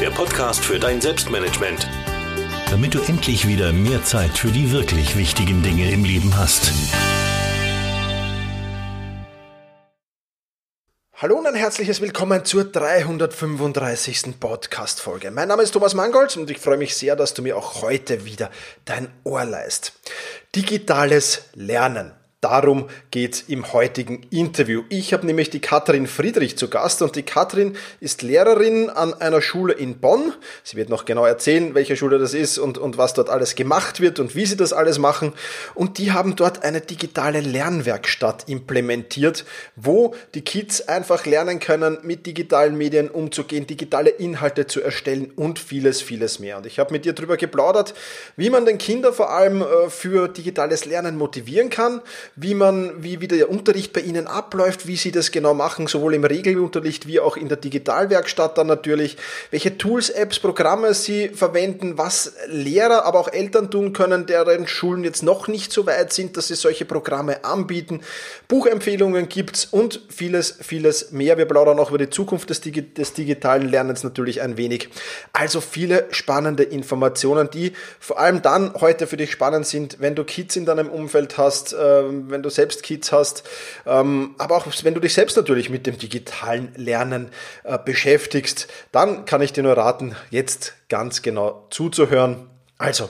der Podcast für dein Selbstmanagement. Damit du endlich wieder mehr Zeit für die wirklich wichtigen Dinge im Leben hast. Hallo und ein herzliches Willkommen zur 335. Podcast-Folge. Mein Name ist Thomas Mangold und ich freue mich sehr, dass du mir auch heute wieder dein Ohr leist. Digitales Lernen. Darum geht's im heutigen Interview. Ich habe nämlich die Katrin Friedrich zu Gast und die Katrin ist Lehrerin an einer Schule in Bonn. Sie wird noch genau erzählen, welche Schule das ist und, und was dort alles gemacht wird und wie sie das alles machen. Und die haben dort eine digitale Lernwerkstatt implementiert, wo die Kids einfach lernen können, mit digitalen Medien umzugehen, digitale Inhalte zu erstellen und vieles, vieles mehr. Und ich habe mit ihr darüber geplaudert, wie man den Kinder vor allem äh, für digitales Lernen motivieren kann wie man, wie wieder der Unterricht bei Ihnen abläuft, wie Sie das genau machen, sowohl im Regelunterricht wie auch in der Digitalwerkstatt dann natürlich, welche Tools, Apps, Programme Sie verwenden, was Lehrer, aber auch Eltern tun können, deren Schulen jetzt noch nicht so weit sind, dass sie solche Programme anbieten. Buchempfehlungen gibt's und vieles, vieles mehr. Wir plaudern auch über die Zukunft des, Digi des digitalen Lernens natürlich ein wenig. Also viele spannende Informationen, die vor allem dann heute für dich spannend sind, wenn du Kids in deinem Umfeld hast, ähm, wenn du selbst Kids hast, ähm, aber auch wenn du dich selbst natürlich mit dem digitalen Lernen äh, beschäftigst, dann kann ich dir nur raten, jetzt ganz genau zuzuhören. Also,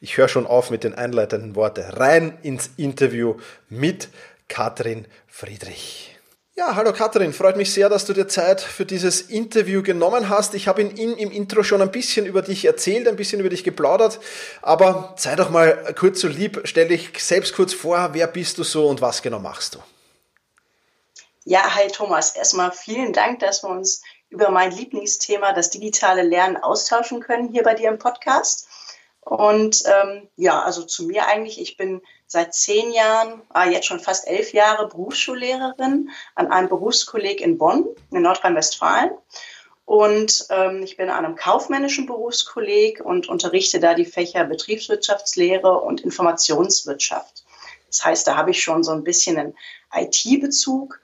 ich höre schon auf mit den einleitenden Worten. Rein ins Interview mit Katrin Friedrich. Ja, hallo Katrin, freut mich sehr, dass du dir Zeit für dieses Interview genommen hast. Ich habe in, in, im Intro schon ein bisschen über dich erzählt, ein bisschen über dich geplaudert, aber sei doch mal kurz so lieb, stell dich selbst kurz vor, wer bist du so und was genau machst du? Ja, hi Thomas, erstmal vielen Dank, dass wir uns über mein Lieblingsthema, das digitale Lernen, austauschen können hier bei dir im Podcast. Und ähm, ja, also zu mir eigentlich, ich bin seit zehn Jahren, ah, jetzt schon fast elf Jahre Berufsschullehrerin an einem Berufskolleg in Bonn in Nordrhein-Westfalen. Und ähm, ich bin an einem kaufmännischen Berufskolleg und unterrichte da die Fächer Betriebswirtschaftslehre und Informationswirtschaft. Das heißt, da habe ich schon so ein bisschen einen IT-Bezug.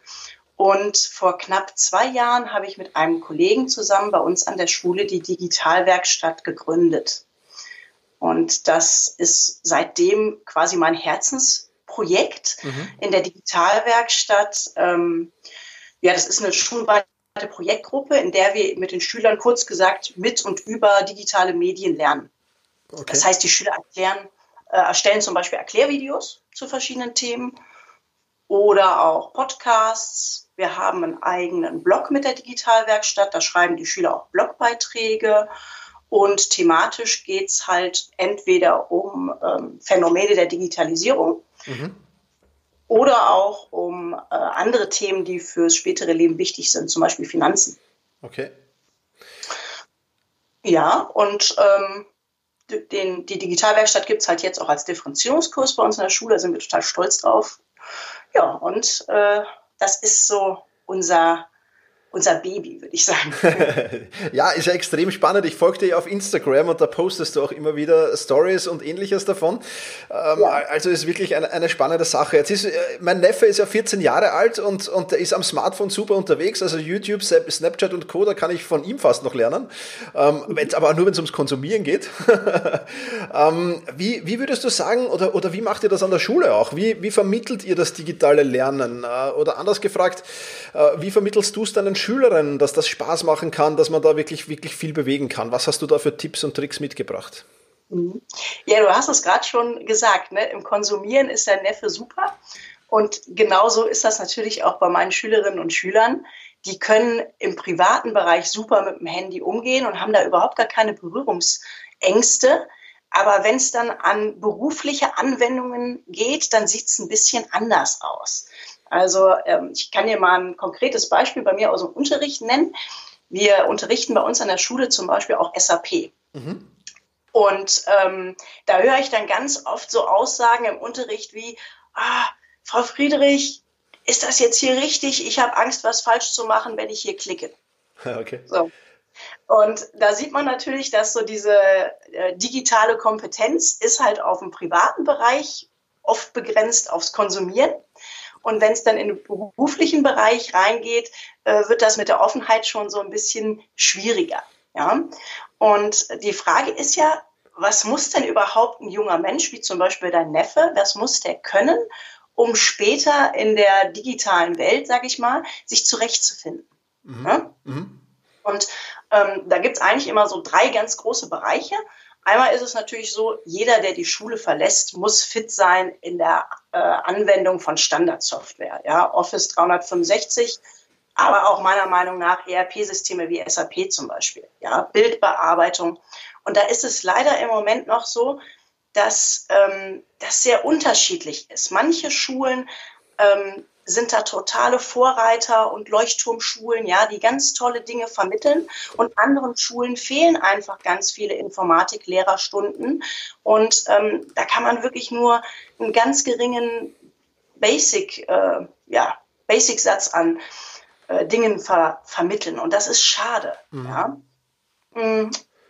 Und vor knapp zwei Jahren habe ich mit einem Kollegen zusammen bei uns an der Schule die Digitalwerkstatt gegründet. Und das ist seitdem quasi mein Herzensprojekt mhm. in der Digitalwerkstatt. Ähm, ja, das ist eine schulweite Projektgruppe, in der wir mit den Schülern kurz gesagt mit und über digitale Medien lernen. Okay. Das heißt, die Schüler erklären, äh, erstellen zum Beispiel Erklärvideos zu verschiedenen Themen oder auch Podcasts. Wir haben einen eigenen Blog mit der Digitalwerkstatt, da schreiben die Schüler auch Blogbeiträge. Und thematisch geht es halt entweder um ähm, Phänomene der Digitalisierung mhm. oder auch um äh, andere Themen, die fürs spätere Leben wichtig sind, zum Beispiel Finanzen. Okay. Ja, und ähm, den, die Digitalwerkstatt gibt es halt jetzt auch als Differenzierungskurs bei uns in der Schule, da sind wir total stolz drauf. Ja, und äh, das ist so unser unser Baby, würde ich sagen. ja, ist ja extrem spannend. Ich folge dir auf Instagram und da postest du auch immer wieder Stories und ähnliches davon. Ähm, ja. Also ist wirklich eine, eine spannende Sache. Jetzt ist, äh, mein Neffe ist ja 14 Jahre alt und, und der ist am Smartphone super unterwegs. Also YouTube, Snapchat und Co., da kann ich von ihm fast noch lernen. Ähm, mhm. aber nur, wenn es ums Konsumieren geht. ähm, wie, wie würdest du sagen, oder, oder wie macht ihr das an der Schule auch? Wie, wie vermittelt ihr das digitale Lernen? Äh, oder anders gefragt, äh, wie vermittelst du es deinen Schülerinnen, dass das Spaß machen kann, dass man da wirklich, wirklich viel bewegen kann. Was hast du da für Tipps und Tricks mitgebracht? Mhm. Ja, du hast es gerade schon gesagt. Ne? Im Konsumieren ist der Neffe super. Und genauso ist das natürlich auch bei meinen Schülerinnen und Schülern. Die können im privaten Bereich super mit dem Handy umgehen und haben da überhaupt gar keine Berührungsängste. Aber wenn es dann an berufliche Anwendungen geht, dann sieht es ein bisschen anders aus. Also ähm, ich kann dir mal ein konkretes Beispiel bei mir aus dem Unterricht nennen. Wir unterrichten bei uns an der Schule zum Beispiel auch SAP. Mhm. Und ähm, da höre ich dann ganz oft so Aussagen im Unterricht wie, ah, Frau Friedrich, ist das jetzt hier richtig? Ich habe Angst, was falsch zu machen, wenn ich hier klicke. Okay. So. Und da sieht man natürlich, dass so diese äh, digitale Kompetenz ist halt auf dem privaten Bereich oft begrenzt aufs Konsumieren. Und wenn es dann in den beruflichen Bereich reingeht, äh, wird das mit der Offenheit schon so ein bisschen schwieriger. Ja? Und die Frage ist ja, was muss denn überhaupt ein junger Mensch, wie zum Beispiel dein Neffe, was muss der können, um später in der digitalen Welt, sage ich mal, sich zurechtzufinden? Mhm. Ja? Mhm. Und ähm, da gibt es eigentlich immer so drei ganz große Bereiche. Einmal ist es natürlich so, jeder, der die Schule verlässt, muss fit sein in der äh, Anwendung von Standardsoftware. Ja, Office 365, aber auch meiner Meinung nach ERP-Systeme wie SAP zum Beispiel. Ja, Bildbearbeitung. Und da ist es leider im Moment noch so, dass ähm, das sehr unterschiedlich ist. Manche Schulen ähm, sind da totale Vorreiter und Leuchtturmschulen, ja, die ganz tolle Dinge vermitteln. Und anderen Schulen fehlen einfach ganz viele Informatik-Lehrerstunden. Und ähm, da kann man wirklich nur einen ganz geringen Basic, äh, ja, Basic-Satz an äh, Dingen ver vermitteln. Und das ist schade. Mhm. Ja.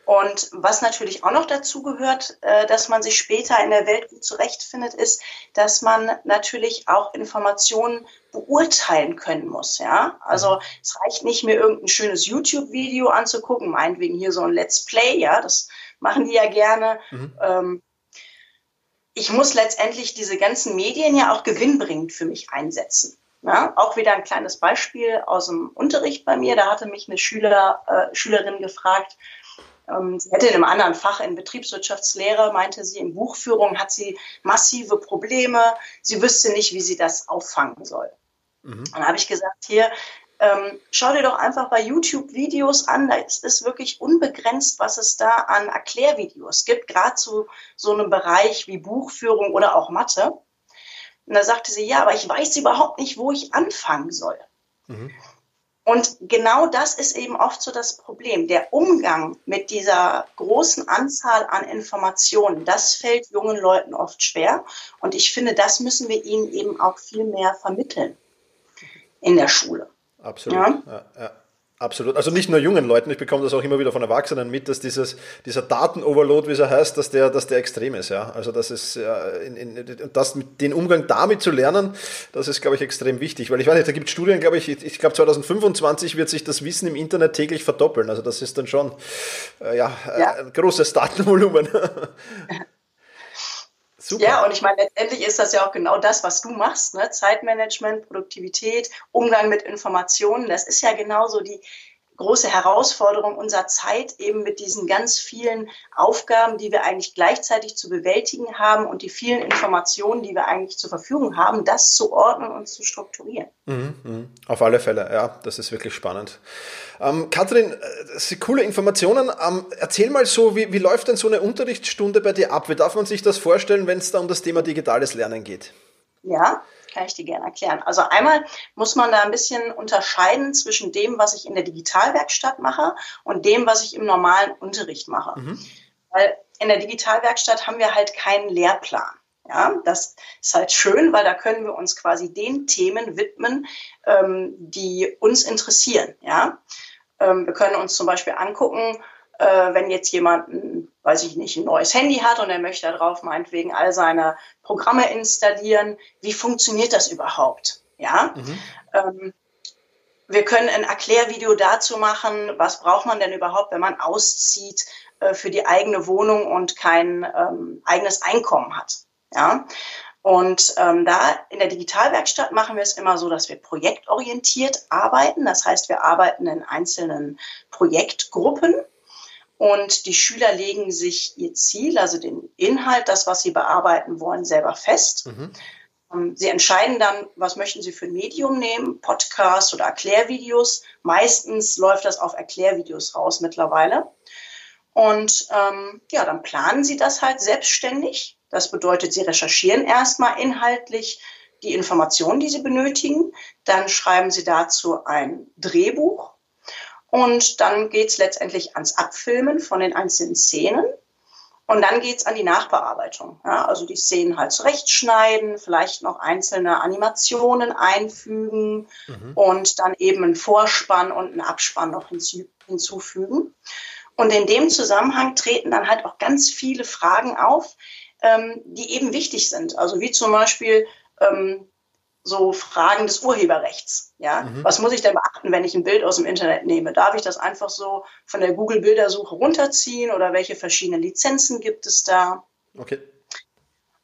Und was natürlich auch noch dazu gehört, äh, dass man sich später in der Welt gut zurechtfindet, ist, dass man natürlich auch Informationen beurteilen können muss. Ja, also es reicht nicht mir irgendein schönes YouTube-Video anzugucken, meinetwegen hier so ein Let's Play. Ja, das machen die ja gerne. Mhm. Ähm, ich muss letztendlich diese ganzen Medien ja auch gewinnbringend für mich einsetzen. Ja, auch wieder ein kleines Beispiel aus dem Unterricht bei mir. Da hatte mich eine Schüler, äh, Schülerin gefragt, sie hätte in einem anderen Fach in Betriebswirtschaftslehre, meinte sie, in Buchführung hat sie massive Probleme. Sie wüsste nicht, wie sie das auffangen soll. Mhm. Dann habe ich gesagt, hier, ähm, schau dir doch einfach bei YouTube Videos an. Es ist wirklich unbegrenzt, was es da an Erklärvideos gibt, gerade zu so einem Bereich wie Buchführung oder auch Mathe. Und da sagte sie, ja, aber ich weiß überhaupt nicht, wo ich anfangen soll. Mhm. Und genau das ist eben oft so das Problem. Der Umgang mit dieser großen Anzahl an Informationen, das fällt jungen Leuten oft schwer. Und ich finde, das müssen wir ihnen eben auch viel mehr vermitteln in der Schule. Absolut. Ja? Ja, ja. Absolut. Also nicht nur jungen Leuten, ich bekomme das auch immer wieder von Erwachsenen mit, dass dieses, dieser Datenoverload, wie es heißt, dass der, dass der extrem ist. Ja? Also das ist ja, in, in, das, den Umgang damit zu lernen, das ist, glaube ich, extrem wichtig. Weil ich weiß nicht, da gibt es Studien, glaube ich, ich glaube 2025 wird sich das Wissen im Internet täglich verdoppeln. Also das ist dann schon äh, ja, ja. ein großes Datenvolumen. Super. Ja, und ich meine, letztendlich ist das ja auch genau das, was du machst, ne? Zeitmanagement, Produktivität, Umgang mit Informationen. Das ist ja genauso die, große Herausforderung unserer Zeit, eben mit diesen ganz vielen Aufgaben, die wir eigentlich gleichzeitig zu bewältigen haben und die vielen Informationen, die wir eigentlich zur Verfügung haben, das zu ordnen und zu strukturieren. Mhm, mh. Auf alle Fälle, ja, das ist wirklich spannend. Ähm, Kathrin, äh, das sind coole Informationen. Ähm, erzähl mal so, wie, wie läuft denn so eine Unterrichtsstunde bei dir ab? Wie darf man sich das vorstellen, wenn es da um das Thema digitales Lernen geht? Ja, kann ich dir gerne erklären. Also einmal muss man da ein bisschen unterscheiden zwischen dem, was ich in der Digitalwerkstatt mache und dem, was ich im normalen Unterricht mache. Mhm. Weil in der Digitalwerkstatt haben wir halt keinen Lehrplan. Ja, das ist halt schön, weil da können wir uns quasi den Themen widmen, ähm, die uns interessieren. Ja, ähm, wir können uns zum Beispiel angucken, äh, wenn jetzt jemand, ein, weiß ich nicht, ein neues Handy hat und er möchte darauf meinetwegen all seine Programme installieren, wie funktioniert das überhaupt? Ja. Mhm. Ähm, wir können ein Erklärvideo dazu machen, was braucht man denn überhaupt, wenn man auszieht äh, für die eigene Wohnung und kein ähm, eigenes Einkommen hat. Ja. Und ähm, da in der Digitalwerkstatt machen wir es immer so, dass wir projektorientiert arbeiten. Das heißt, wir arbeiten in einzelnen Projektgruppen und die Schüler legen sich ihr Ziel, also den Inhalt, das, was sie bearbeiten wollen, selber fest. Mhm. Ähm, sie entscheiden dann, was möchten Sie für ein Medium nehmen, Podcasts oder Erklärvideos. Meistens läuft das auf Erklärvideos raus mittlerweile. Und ähm, ja, dann planen Sie das halt selbstständig. Das bedeutet, Sie recherchieren erstmal inhaltlich die Informationen, die Sie benötigen. Dann schreiben Sie dazu ein Drehbuch und dann geht es letztendlich ans Abfilmen von den einzelnen Szenen. Und dann geht es an die Nachbearbeitung. Ja, also die Szenen halt zurechtschneiden, vielleicht noch einzelne Animationen einfügen mhm. und dann eben einen Vorspann und einen Abspann noch hinzu, hinzufügen. Und in dem Zusammenhang treten dann halt auch ganz viele Fragen auf, ähm, die eben wichtig sind. Also wie zum Beispiel, ähm, so Fragen des Urheberrechts. Ja, mhm. was muss ich denn beachten, wenn ich ein Bild aus dem Internet nehme? Darf ich das einfach so von der Google Bildersuche runterziehen oder welche verschiedenen Lizenzen gibt es da? Okay.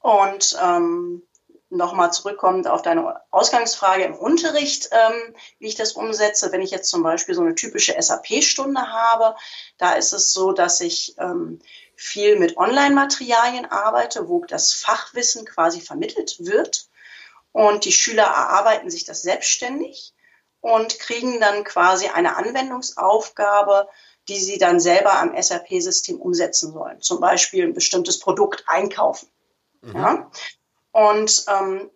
Und ähm, nochmal zurückkommend auf deine Ausgangsfrage im Unterricht, ähm, wie ich das umsetze. Wenn ich jetzt zum Beispiel so eine typische SAP-Stunde habe, da ist es so, dass ich ähm, viel mit Online-Materialien arbeite, wo das Fachwissen quasi vermittelt wird. Und die Schüler erarbeiten sich das selbstständig und kriegen dann quasi eine Anwendungsaufgabe, die sie dann selber am SAP-System umsetzen sollen. Zum Beispiel ein bestimmtes Produkt einkaufen. Mhm. Ja? Und ähm,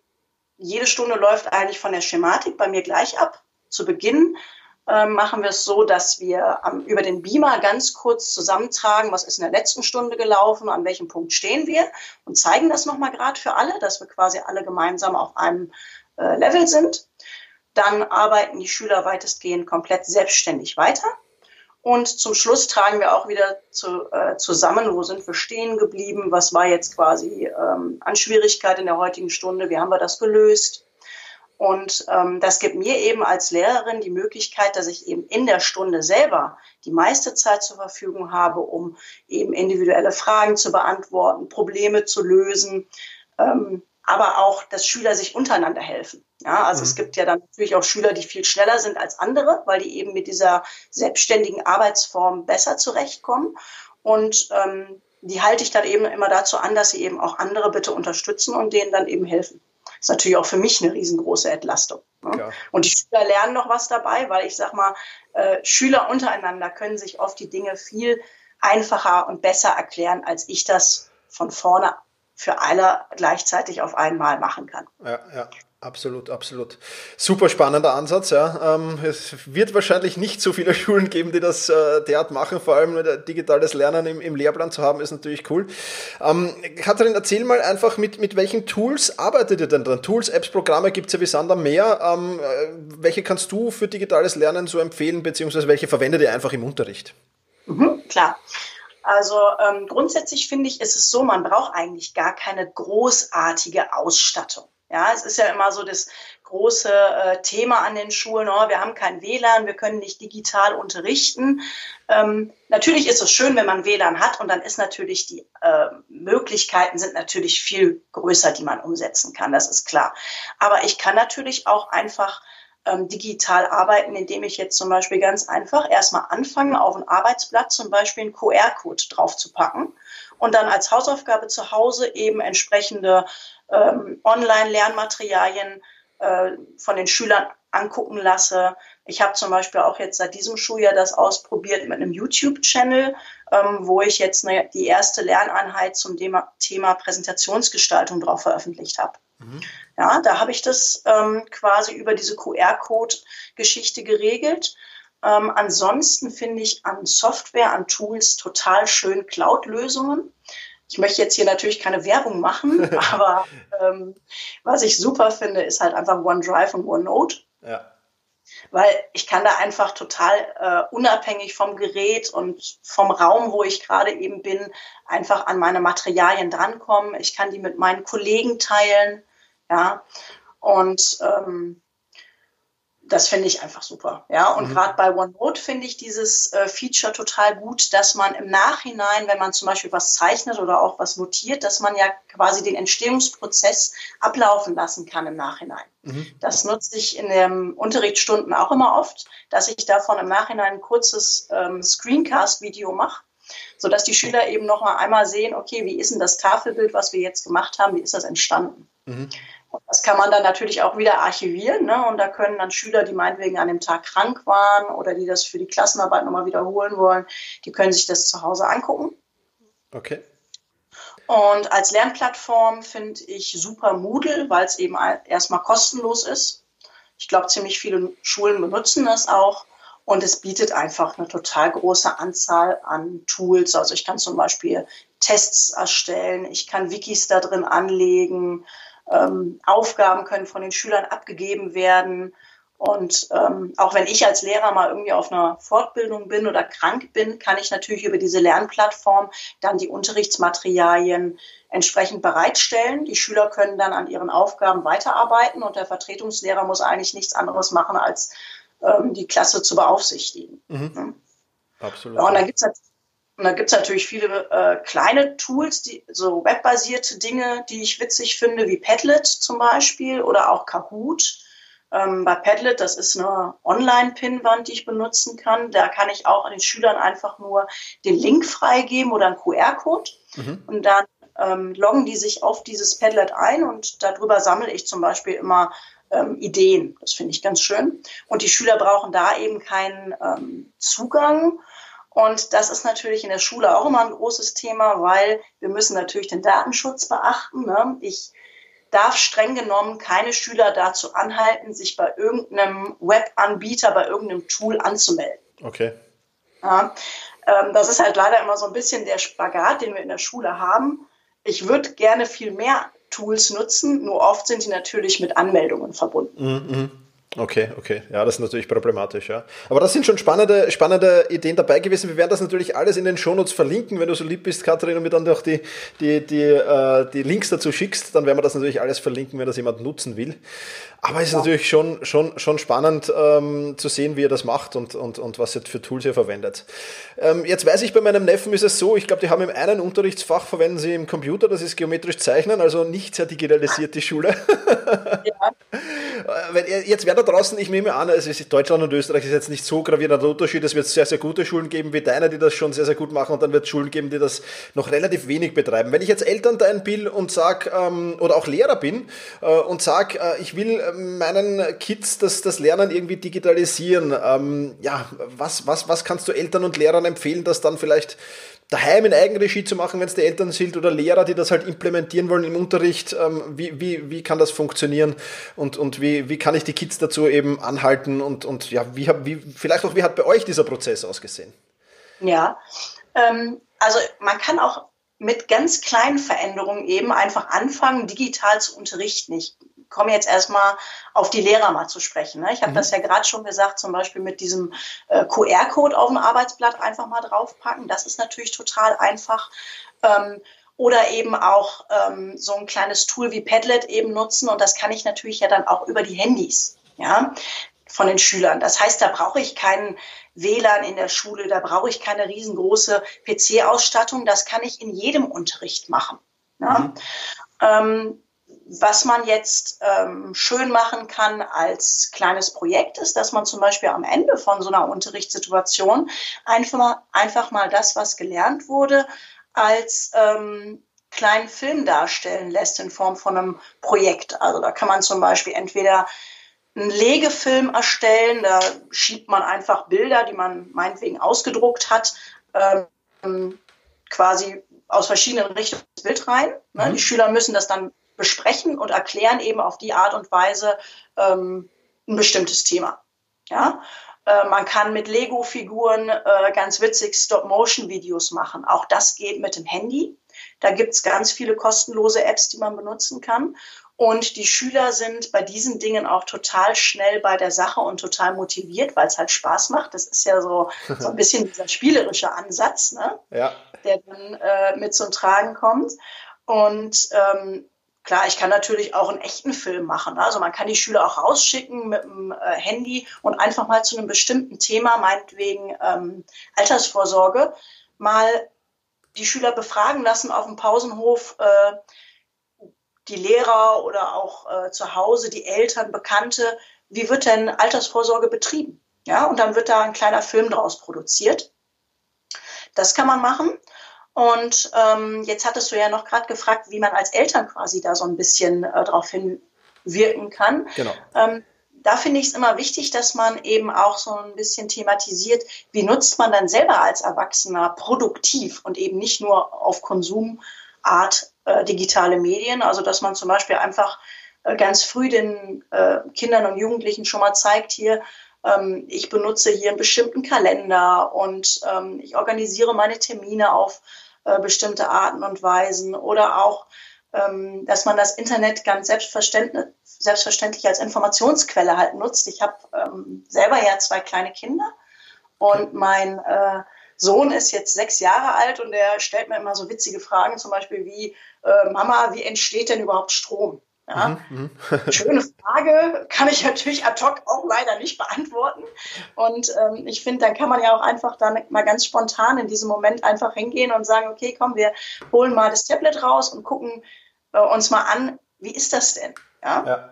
jede Stunde läuft eigentlich von der Schematik bei mir gleich ab. Zu Beginn ähm, machen wir es so, dass wir ähm, über den Beamer ganz kurz zusammentragen, was ist in der letzten Stunde gelaufen, an welchem Punkt stehen wir und zeigen das nochmal gerade für alle, dass wir quasi alle gemeinsam auf einem äh, Level sind. Dann arbeiten die Schüler weitestgehend komplett selbstständig weiter. Und zum Schluss tragen wir auch wieder zu, äh, zusammen, wo sind wir stehen geblieben, was war jetzt quasi ähm, an Schwierigkeit in der heutigen Stunde, wie haben wir das gelöst und ähm, das gibt mir eben als Lehrerin die Möglichkeit, dass ich eben in der Stunde selber die meiste Zeit zur Verfügung habe, um eben individuelle Fragen zu beantworten, Probleme zu lösen, ähm, aber auch, dass Schüler sich untereinander helfen. Ja, also mhm. es gibt ja dann natürlich auch Schüler, die viel schneller sind als andere, weil die eben mit dieser selbstständigen Arbeitsform besser zurechtkommen. Und ähm, die halte ich dann eben immer dazu an, dass sie eben auch andere bitte unterstützen und denen dann eben helfen ist natürlich auch für mich eine riesengroße Entlastung. Ne? Ja. Und die Schüler lernen noch was dabei, weil ich sag mal, äh, Schüler untereinander können sich oft die Dinge viel einfacher und besser erklären, als ich das von vorne für alle gleichzeitig auf einmal machen kann. Ja, ja. Absolut, absolut. Super spannender Ansatz. Ja. Ähm, es wird wahrscheinlich nicht so viele Schulen geben, die das äh, derart machen. Vor allem digitales Lernen im, Lehrplan zu haben, ist natürlich cool. Ähm, erzähl mal einfach, mit, mit welchen Tools arbeitet ihr denn dran? Tools, Apps, Programme gibt es ja wie Sand am Meer. Ähm, äh, welche kannst du für digitales Lernen so empfehlen, beziehungsweise welche verwendet ihr einfach im Unterricht? Mhm, klar. Also ähm, grundsätzlich finde ich, ist es so, man braucht eigentlich gar keine großartige Ausstattung. Ja, es ist ja immer so das große äh, Thema an den Schulen, oh, wir haben kein WLAN, wir können nicht digital unterrichten. Ähm, natürlich ist es schön, wenn man WLAN hat und dann ist natürlich die äh, Möglichkeiten sind natürlich viel größer, die man umsetzen kann, das ist klar. Aber ich kann natürlich auch einfach ähm, digital arbeiten, indem ich jetzt zum Beispiel ganz einfach erstmal anfange, auf ein Arbeitsblatt zum Beispiel einen QR-Code drauf zu packen und dann als Hausaufgabe zu Hause eben entsprechende ähm, Online-Lernmaterialien äh, von den Schülern angucken lasse. Ich habe zum Beispiel auch jetzt seit diesem Schuljahr das ausprobiert mit einem YouTube-Channel, ähm, wo ich jetzt eine, die erste Lerneinheit zum Thema, Thema Präsentationsgestaltung drauf veröffentlicht habe. Mhm. Ja, da habe ich das ähm, quasi über diese QR-Code-Geschichte geregelt. Ähm, ansonsten finde ich an Software, an Tools total schön Cloud-Lösungen. Ich möchte jetzt hier natürlich keine Werbung machen, aber ähm, was ich super finde, ist halt einfach OneDrive und OneNote. Ja. Weil ich kann da einfach total äh, unabhängig vom Gerät und vom Raum, wo ich gerade eben bin, einfach an meine Materialien drankommen. Ich kann die mit meinen Kollegen teilen. Ja. Und ähm, das finde ich einfach super. Ja, und mhm. gerade bei OneNote finde ich dieses äh, Feature total gut, dass man im Nachhinein, wenn man zum Beispiel was zeichnet oder auch was notiert, dass man ja quasi den Entstehungsprozess ablaufen lassen kann im Nachhinein. Mhm. Das nutze ich in den Unterrichtsstunden auch immer oft, dass ich davon im Nachhinein ein kurzes ähm, Screencast-Video mache sodass die Schüler eben noch mal einmal sehen, okay, wie ist denn das Tafelbild, was wir jetzt gemacht haben, wie ist das entstanden? Mhm. Das kann man dann natürlich auch wieder archivieren. Ne? Und da können dann Schüler, die meinetwegen an dem Tag krank waren oder die das für die Klassenarbeit nochmal wiederholen wollen, die können sich das zu Hause angucken. Okay. Und als Lernplattform finde ich super Moodle, weil es eben erstmal kostenlos ist. Ich glaube, ziemlich viele Schulen benutzen das auch. Und es bietet einfach eine total große Anzahl an Tools. Also ich kann zum Beispiel Tests erstellen, ich kann Wikis da drin anlegen, ähm, Aufgaben können von den Schülern abgegeben werden. Und ähm, auch wenn ich als Lehrer mal irgendwie auf einer Fortbildung bin oder krank bin, kann ich natürlich über diese Lernplattform dann die Unterrichtsmaterialien entsprechend bereitstellen. Die Schüler können dann an ihren Aufgaben weiterarbeiten und der Vertretungslehrer muss eigentlich nichts anderes machen, als ähm, die Klasse zu beaufsichtigen. Mhm. Absolut. Ja, und dann gibt es und da gibt es natürlich viele äh, kleine Tools, die, so webbasierte Dinge, die ich witzig finde, wie Padlet zum Beispiel oder auch Kahoot. Ähm, bei Padlet, das ist eine Online-Pinwand, die ich benutzen kann. Da kann ich auch an den Schülern einfach nur den Link freigeben oder einen QR-Code. Mhm. Und dann ähm, loggen die sich auf dieses Padlet ein und darüber sammle ich zum Beispiel immer ähm, Ideen. Das finde ich ganz schön. Und die Schüler brauchen da eben keinen ähm, Zugang und das ist natürlich in der Schule auch immer ein großes Thema, weil wir müssen natürlich den Datenschutz beachten. Ne? Ich darf streng genommen keine Schüler dazu anhalten, sich bei irgendeinem Webanbieter, bei irgendeinem Tool anzumelden. Okay. Ja, ähm, das ist halt leider immer so ein bisschen der Spagat, den wir in der Schule haben. Ich würde gerne viel mehr Tools nutzen, nur oft sind die natürlich mit Anmeldungen verbunden. Mhm. Okay, okay. Ja, das ist natürlich problematisch, ja. Aber das sind schon spannende, spannende Ideen dabei gewesen. Wir werden das natürlich alles in den Shownotes verlinken. Wenn du so lieb bist, Katharin, und mir dann auch die, die, die, äh, die Links dazu schickst, dann werden wir das natürlich alles verlinken, wenn das jemand nutzen will. Aber es ist ja. natürlich schon, schon, schon spannend ähm, zu sehen, wie er das macht und, und, und was er für Tools er verwendet. Ähm, jetzt weiß ich, bei meinem Neffen ist es so, ich glaube, die haben im einen Unterrichtsfach verwenden sie im Computer, das ist geometrisch zeichnen, also nicht sehr digitalisiert die Schule. Ja. Jetzt wäre da draußen, ich nehme an, ist Deutschland und Österreich ist jetzt nicht so gravierender Unterschied. Es wird sehr, sehr gute Schulen geben wie deine, die das schon sehr, sehr gut machen und dann wird es Schulen geben, die das noch relativ wenig betreiben. Wenn ich jetzt Eltern dein bin und sage, ähm, oder auch Lehrer bin äh, und sage, äh, ich will ähm, meinen Kids das, das Lernen irgendwie digitalisieren, ähm, ja, was, was, was kannst du Eltern und Lehrern empfehlen, dass dann vielleicht daheim in Eigenregie zu machen, wenn es die Eltern sind oder Lehrer, die das halt implementieren wollen im Unterricht. Ähm, wie, wie, wie kann das funktionieren und, und wie, wie kann ich die Kids dazu eben anhalten und, und ja, wie, wie, vielleicht auch, wie hat bei euch dieser Prozess ausgesehen? Ja, ähm, also man kann auch mit ganz kleinen Veränderungen eben einfach anfangen, digital zu unterrichten. Ich komme jetzt erstmal auf die Lehrer mal zu sprechen. Ne? Ich habe mhm. das ja gerade schon gesagt, zum Beispiel mit diesem äh, QR-Code auf dem Arbeitsblatt einfach mal draufpacken. Das ist natürlich total einfach. Ähm, oder eben auch ähm, so ein kleines Tool wie Padlet eben nutzen. Und das kann ich natürlich ja dann auch über die Handys, ja, von den Schülern. Das heißt, da brauche ich keinen WLAN in der Schule, da brauche ich keine riesengroße PC-Ausstattung. Das kann ich in jedem Unterricht machen. Ja? Mhm. Ähm, was man jetzt ähm, schön machen kann als kleines Projekt ist, dass man zum Beispiel am Ende von so einer Unterrichtssituation einfach mal, einfach mal das, was gelernt wurde, als ähm, kleinen Film darstellen lässt in Form von einem Projekt. Also da kann man zum Beispiel entweder einen Legefilm erstellen, da schiebt man einfach Bilder, die man meinetwegen ausgedruckt hat, ähm, quasi aus verschiedenen Richtungen ins Bild rein. Ne? Mhm. Die Schüler müssen das dann besprechen und erklären eben auf die Art und Weise ähm, ein bestimmtes Thema. Ja? Äh, man kann mit Lego-Figuren äh, ganz witzig Stop-Motion-Videos machen. Auch das geht mit dem Handy. Da gibt es ganz viele kostenlose Apps, die man benutzen kann. Und die Schüler sind bei diesen Dingen auch total schnell bei der Sache und total motiviert, weil es halt Spaß macht. Das ist ja so, so ein bisschen dieser spielerische Ansatz, ne? ja. der dann äh, mit zum Tragen kommt. Und ähm, Klar, ich kann natürlich auch einen echten Film machen. Also man kann die Schüler auch rausschicken mit dem äh, Handy und einfach mal zu einem bestimmten Thema, meinetwegen ähm, Altersvorsorge, mal die Schüler befragen lassen auf dem Pausenhof, äh, die Lehrer oder auch äh, zu Hause, die Eltern, Bekannte, wie wird denn Altersvorsorge betrieben? Ja, und dann wird da ein kleiner Film draus produziert. Das kann man machen. Und ähm, jetzt hattest du ja noch gerade gefragt, wie man als Eltern quasi da so ein bisschen äh, darauf hinwirken kann. Genau. Ähm, da finde ich es immer wichtig, dass man eben auch so ein bisschen thematisiert, wie nutzt man dann selber als Erwachsener produktiv und eben nicht nur auf Konsumart äh, digitale Medien. Also dass man zum Beispiel einfach äh, ganz früh den äh, Kindern und Jugendlichen schon mal zeigt, hier, ähm, ich benutze hier einen bestimmten Kalender und ähm, ich organisiere meine Termine auf äh, bestimmte Arten und Weisen oder auch, ähm, dass man das Internet ganz selbstverständlich, selbstverständlich als Informationsquelle halt nutzt. Ich habe ähm, selber ja zwei kleine Kinder und mein äh, Sohn ist jetzt sechs Jahre alt und der stellt mir immer so witzige Fragen, zum Beispiel wie, äh, Mama, wie entsteht denn überhaupt Strom? Ja? Mhm, mhm. Schöne Frage, kann ich natürlich ad hoc auch leider nicht beantworten. Und ähm, ich finde, dann kann man ja auch einfach dann mal ganz spontan in diesem Moment einfach hingehen und sagen, okay, komm, wir holen mal das Tablet raus und gucken äh, uns mal an, wie ist das denn? Ja. ja.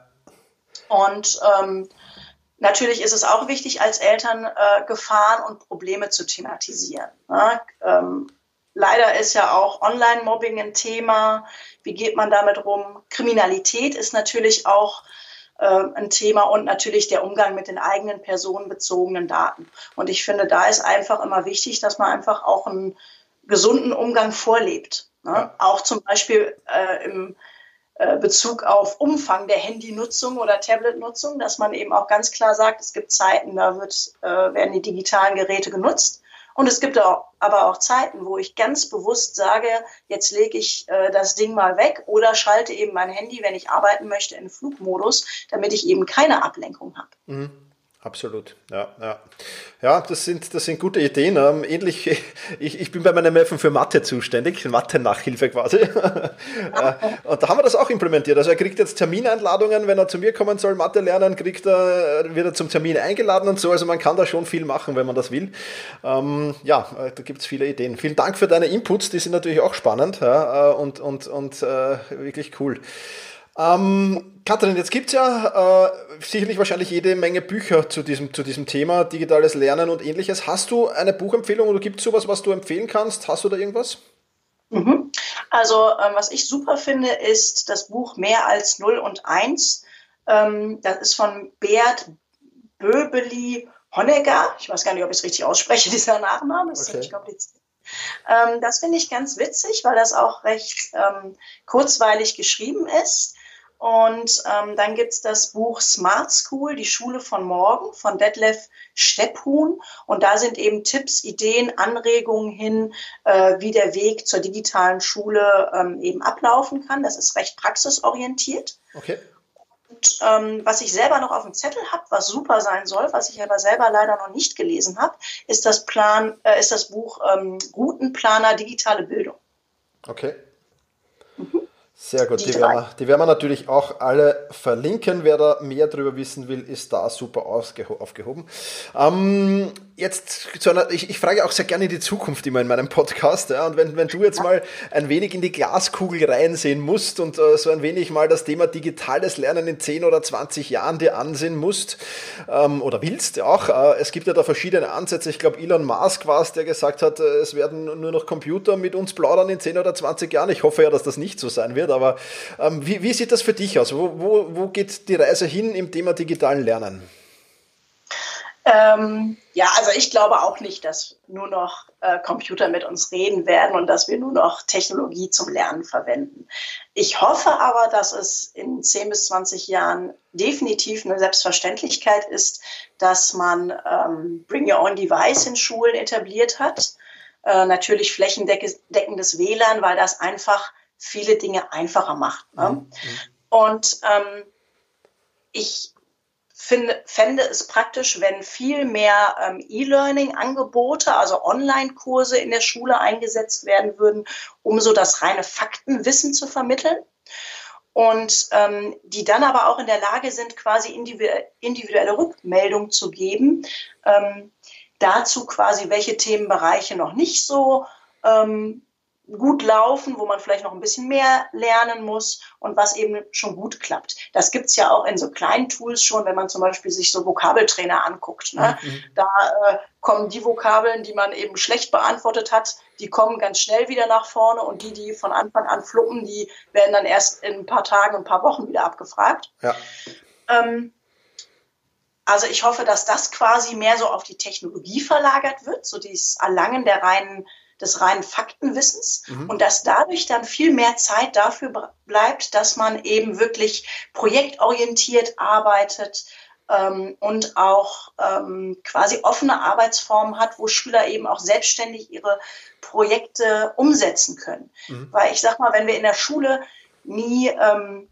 Und ähm, natürlich ist es auch wichtig, als Eltern äh, Gefahren und Probleme zu thematisieren. Ne? Ähm, Leider ist ja auch Online-Mobbing ein Thema. Wie geht man damit rum? Kriminalität ist natürlich auch äh, ein Thema und natürlich der Umgang mit den eigenen personenbezogenen Daten. Und ich finde, da ist einfach immer wichtig, dass man einfach auch einen gesunden Umgang vorlebt. Ne? Auch zum Beispiel äh, im äh, Bezug auf Umfang der Handynutzung oder Tabletnutzung, dass man eben auch ganz klar sagt, es gibt Zeiten, da wird, äh, werden die digitalen Geräte genutzt und es gibt auch, aber auch Zeiten, wo ich ganz bewusst sage, jetzt lege ich äh, das Ding mal weg oder schalte eben mein Handy, wenn ich arbeiten möchte, in Flugmodus, damit ich eben keine Ablenkung habe. Mhm. Absolut, ja, ja. Ja, das sind, das sind gute Ideen. Ähm, ähnlich, ich, ich bin bei meinem Neffen für Mathe zuständig, Mathe-Nachhilfe quasi. Ja. Äh, und da haben wir das auch implementiert. Also er kriegt jetzt Termineinladungen, wenn er zu mir kommen soll, Mathe lernen, kriegt er, wird er zum Termin eingeladen und so. Also man kann da schon viel machen, wenn man das will. Ähm, ja, äh, da gibt es viele Ideen. Vielen Dank für deine Inputs, die sind natürlich auch spannend ja, äh, und, und, und äh, wirklich cool. Ähm, Katrin, jetzt gibt es ja äh, sicherlich wahrscheinlich jede Menge Bücher zu diesem, zu diesem Thema, digitales Lernen und ähnliches. Hast du eine Buchempfehlung oder gibt es sowas, was du empfehlen kannst? Hast du da irgendwas? Mhm. Also, ähm, was ich super finde, ist das Buch Mehr als 0 und 1. Ähm, das ist von Bert Böbeli Honegger. Ich weiß gar nicht, ob ich es richtig ausspreche, dieser Nachname. Das okay. ist ziemlich kompliziert. Ähm, das finde ich ganz witzig, weil das auch recht ähm, kurzweilig geschrieben ist. Und ähm, dann gibt es das Buch Smart School, die Schule von morgen von Detlef Stepphuhn. Und da sind eben Tipps, Ideen, Anregungen hin, äh, wie der Weg zur digitalen Schule ähm, eben ablaufen kann. Das ist recht praxisorientiert. Okay. Und ähm, was ich selber noch auf dem Zettel habe, was super sein soll, was ich aber selber leider noch nicht gelesen habe, ist das Plan, äh, ist das Buch ähm, Routenplaner digitale Bildung. Okay. Sehr gut, die, die, werden wir, die, werden wir, natürlich auch alle verlinken. Wer da mehr darüber wissen will, ist da super aufgehoben. Ähm, jetzt zu einer, ich, ich, frage auch sehr gerne in die Zukunft immer in meinem Podcast. Ja, und wenn, wenn du jetzt mal ein wenig in die Glaskugel reinsehen musst und äh, so ein wenig mal das Thema digitales Lernen in 10 oder 20 Jahren dir ansehen musst ähm, oder willst auch, äh, es gibt ja da verschiedene Ansätze. Ich glaube, Elon Musk war es, der gesagt hat, äh, es werden nur noch Computer mit uns plaudern in 10 oder 20 Jahren. Ich hoffe ja, dass das nicht so sein wird, aber ähm, wie, wie sieht das für dich aus? Wo, wo, wo geht die Reise hin im Thema digitalen Lernen? Ähm, ja, also ich glaube auch nicht, dass nur noch äh, Computer mit uns reden werden und dass wir nur noch Technologie zum Lernen verwenden. Ich hoffe aber, dass es in 10 bis 20 Jahren definitiv eine Selbstverständlichkeit ist, dass man ähm, Bring Your Own Device in Schulen etabliert hat. Äh, natürlich flächendeckendes WLAN, weil das einfach viele Dinge einfacher macht. Ne? Mhm. Und ähm, ich finde, fände es praktisch, wenn viel mehr ähm, E-Learning-Angebote, also Online-Kurse in der Schule eingesetzt werden würden, um so das reine Faktenwissen zu vermitteln. Und ähm, die dann aber auch in der Lage sind, quasi individuelle Rückmeldung zu geben, ähm, dazu quasi, welche Themenbereiche noch nicht so ähm, gut laufen, wo man vielleicht noch ein bisschen mehr lernen muss und was eben schon gut klappt. Das gibt's ja auch in so kleinen Tools schon, wenn man zum Beispiel sich so Vokabeltrainer anguckt. Ne? Mhm. Da äh, kommen die Vokabeln, die man eben schlecht beantwortet hat, die kommen ganz schnell wieder nach vorne und die, die von Anfang an fluppen, die werden dann erst in ein paar Tagen, ein paar Wochen wieder abgefragt. Ja. Ähm, also ich hoffe, dass das quasi mehr so auf die Technologie verlagert wird, so dieses Erlangen der reinen des reinen Faktenwissens mhm. und dass dadurch dann viel mehr Zeit dafür bleibt, dass man eben wirklich projektorientiert arbeitet ähm, und auch ähm, quasi offene Arbeitsformen hat, wo Schüler eben auch selbstständig ihre Projekte umsetzen können. Mhm. Weil ich sag mal, wenn wir in der Schule nie ähm,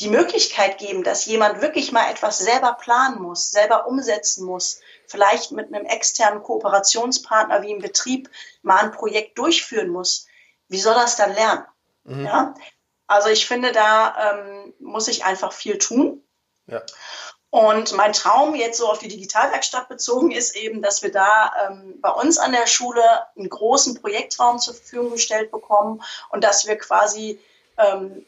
die Möglichkeit geben, dass jemand wirklich mal etwas selber planen muss, selber umsetzen muss, vielleicht mit einem externen Kooperationspartner wie im Betrieb mal ein Projekt durchführen muss, wie soll das dann lernen? Mhm. Ja? Also ich finde, da ähm, muss ich einfach viel tun. Ja. Und mein Traum jetzt so auf die Digitalwerkstatt bezogen ist eben, dass wir da ähm, bei uns an der Schule einen großen Projektraum zur Verfügung gestellt bekommen und dass wir quasi ähm,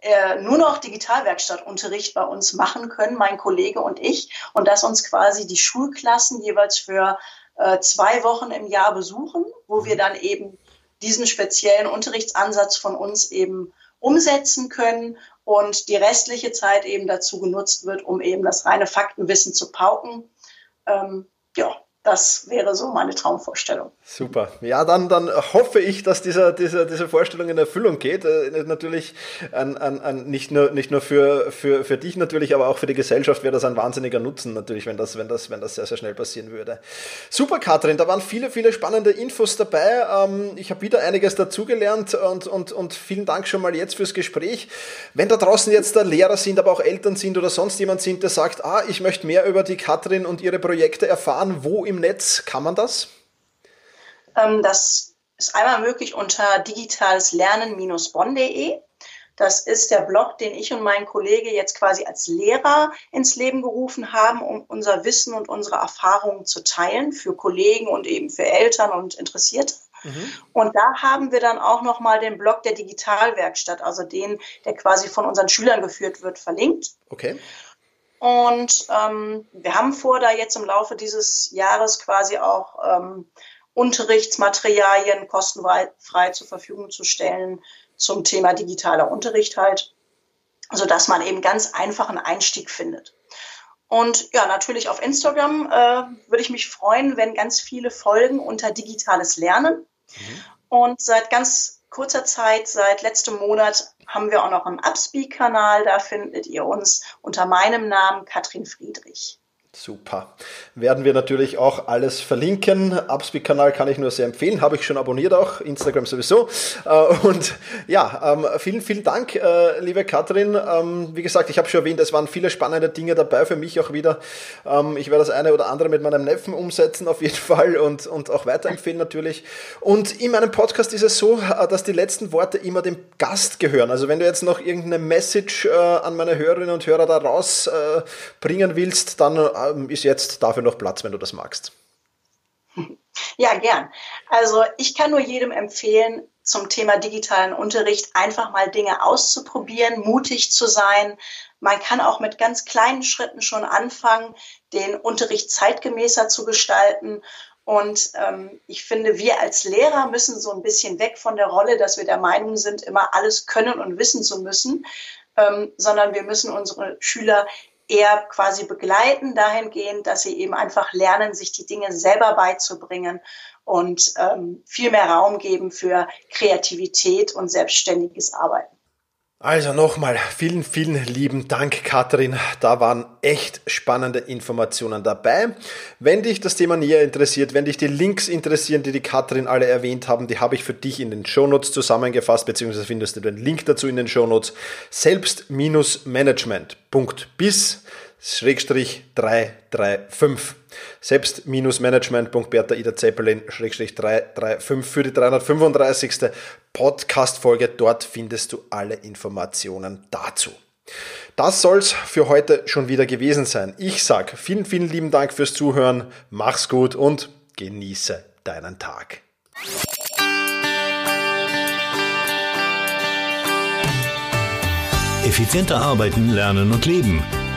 äh, nur noch Digitalwerkstattunterricht bei uns machen können, mein Kollege und ich, und dass uns quasi die Schulklassen jeweils für äh, zwei Wochen im Jahr besuchen, wo wir dann eben diesen speziellen Unterrichtsansatz von uns eben umsetzen können und die restliche Zeit eben dazu genutzt wird, um eben das reine Faktenwissen zu pauken. Ähm, ja, das wäre so meine Traumvorstellung. Super. Ja, dann, dann hoffe ich, dass dieser, dieser, diese Vorstellung in Erfüllung geht. Äh, natürlich an, an, an nicht nur, nicht nur für, für, für dich natürlich, aber auch für die Gesellschaft wäre das ein wahnsinniger Nutzen natürlich, wenn das, wenn das, wenn das sehr, sehr schnell passieren würde. Super, Katrin, da waren viele, viele spannende Infos dabei. Ähm, ich habe wieder einiges dazugelernt und, und, und vielen Dank schon mal jetzt fürs Gespräch. Wenn da draußen jetzt da Lehrer sind, aber auch Eltern sind oder sonst jemand sind, der sagt, ah, ich möchte mehr über die Katrin und ihre Projekte erfahren, wo im Netz kann man das? Ähm, das ist einmal möglich unter digitaleslernen-bonn.de. Das ist der Blog, den ich und mein Kollege jetzt quasi als Lehrer ins Leben gerufen haben, um unser Wissen und unsere Erfahrungen zu teilen für Kollegen und eben für Eltern und Interessierte. Mhm. Und da haben wir dann auch nochmal den Blog der Digitalwerkstatt, also den, der quasi von unseren Schülern geführt wird, verlinkt. Okay. Und ähm, wir haben vor, da jetzt im Laufe dieses Jahres quasi auch ähm, Unterrichtsmaterialien kostenfrei zur Verfügung zu stellen zum Thema digitaler Unterricht halt, sodass man eben ganz einfach einen Einstieg findet. Und ja, natürlich auf Instagram äh, würde ich mich freuen, wenn ganz viele folgen unter digitales Lernen. Mhm. Und seit ganz kurzer Zeit, seit letztem Monat, haben wir auch noch einen Upspeak-Kanal. Da findet ihr uns unter meinem Namen Katrin Friedrich. Super. Werden wir natürlich auch alles verlinken. Upspeak-Kanal kann ich nur sehr empfehlen. Habe ich schon abonniert auch. Instagram sowieso. Äh, und ja, ähm, vielen, vielen Dank, äh, liebe Katrin. Ähm, wie gesagt, ich habe schon erwähnt, es waren viele spannende Dinge dabei für mich auch wieder. Ähm, ich werde das eine oder andere mit meinem Neffen umsetzen auf jeden Fall und, und auch weiterempfehlen natürlich. Und in meinem Podcast ist es so, äh, dass die letzten Worte immer dem Gast gehören. Also wenn du jetzt noch irgendeine Message an meine Hörerinnen und Hörer da rausbringen willst, dann ist jetzt dafür noch Platz, wenn du das magst. Ja, gern. Also ich kann nur jedem empfehlen, zum Thema digitalen Unterricht einfach mal Dinge auszuprobieren, mutig zu sein. Man kann auch mit ganz kleinen Schritten schon anfangen, den Unterricht zeitgemäßer zu gestalten. Und ähm, ich finde, wir als Lehrer müssen so ein bisschen weg von der Rolle, dass wir der Meinung sind, immer alles können und wissen zu müssen, ähm, sondern wir müssen unsere Schüler eher quasi begleiten dahingehend, dass sie eben einfach lernen, sich die Dinge selber beizubringen und ähm, viel mehr Raum geben für Kreativität und selbstständiges Arbeiten. Also nochmal vielen, vielen lieben Dank, Katrin. Da waren echt spannende Informationen dabei. Wenn dich das Thema näher interessiert, wenn dich die Links interessieren, die die Katrin alle erwähnt haben, die habe ich für dich in den Shownotes zusammengefasst, beziehungsweise findest du den Link dazu in den Shownotes. Selbst-management.bis Schrägstrich 335. Selbst-management.bertha Ida Zeppelin Schrägstrich 335 für die 335. Podcast-Folge. Dort findest du alle Informationen dazu. Das soll's für heute schon wieder gewesen sein. Ich sag vielen, vielen lieben Dank fürs Zuhören. Mach's gut und genieße deinen Tag. Effizienter arbeiten, lernen und leben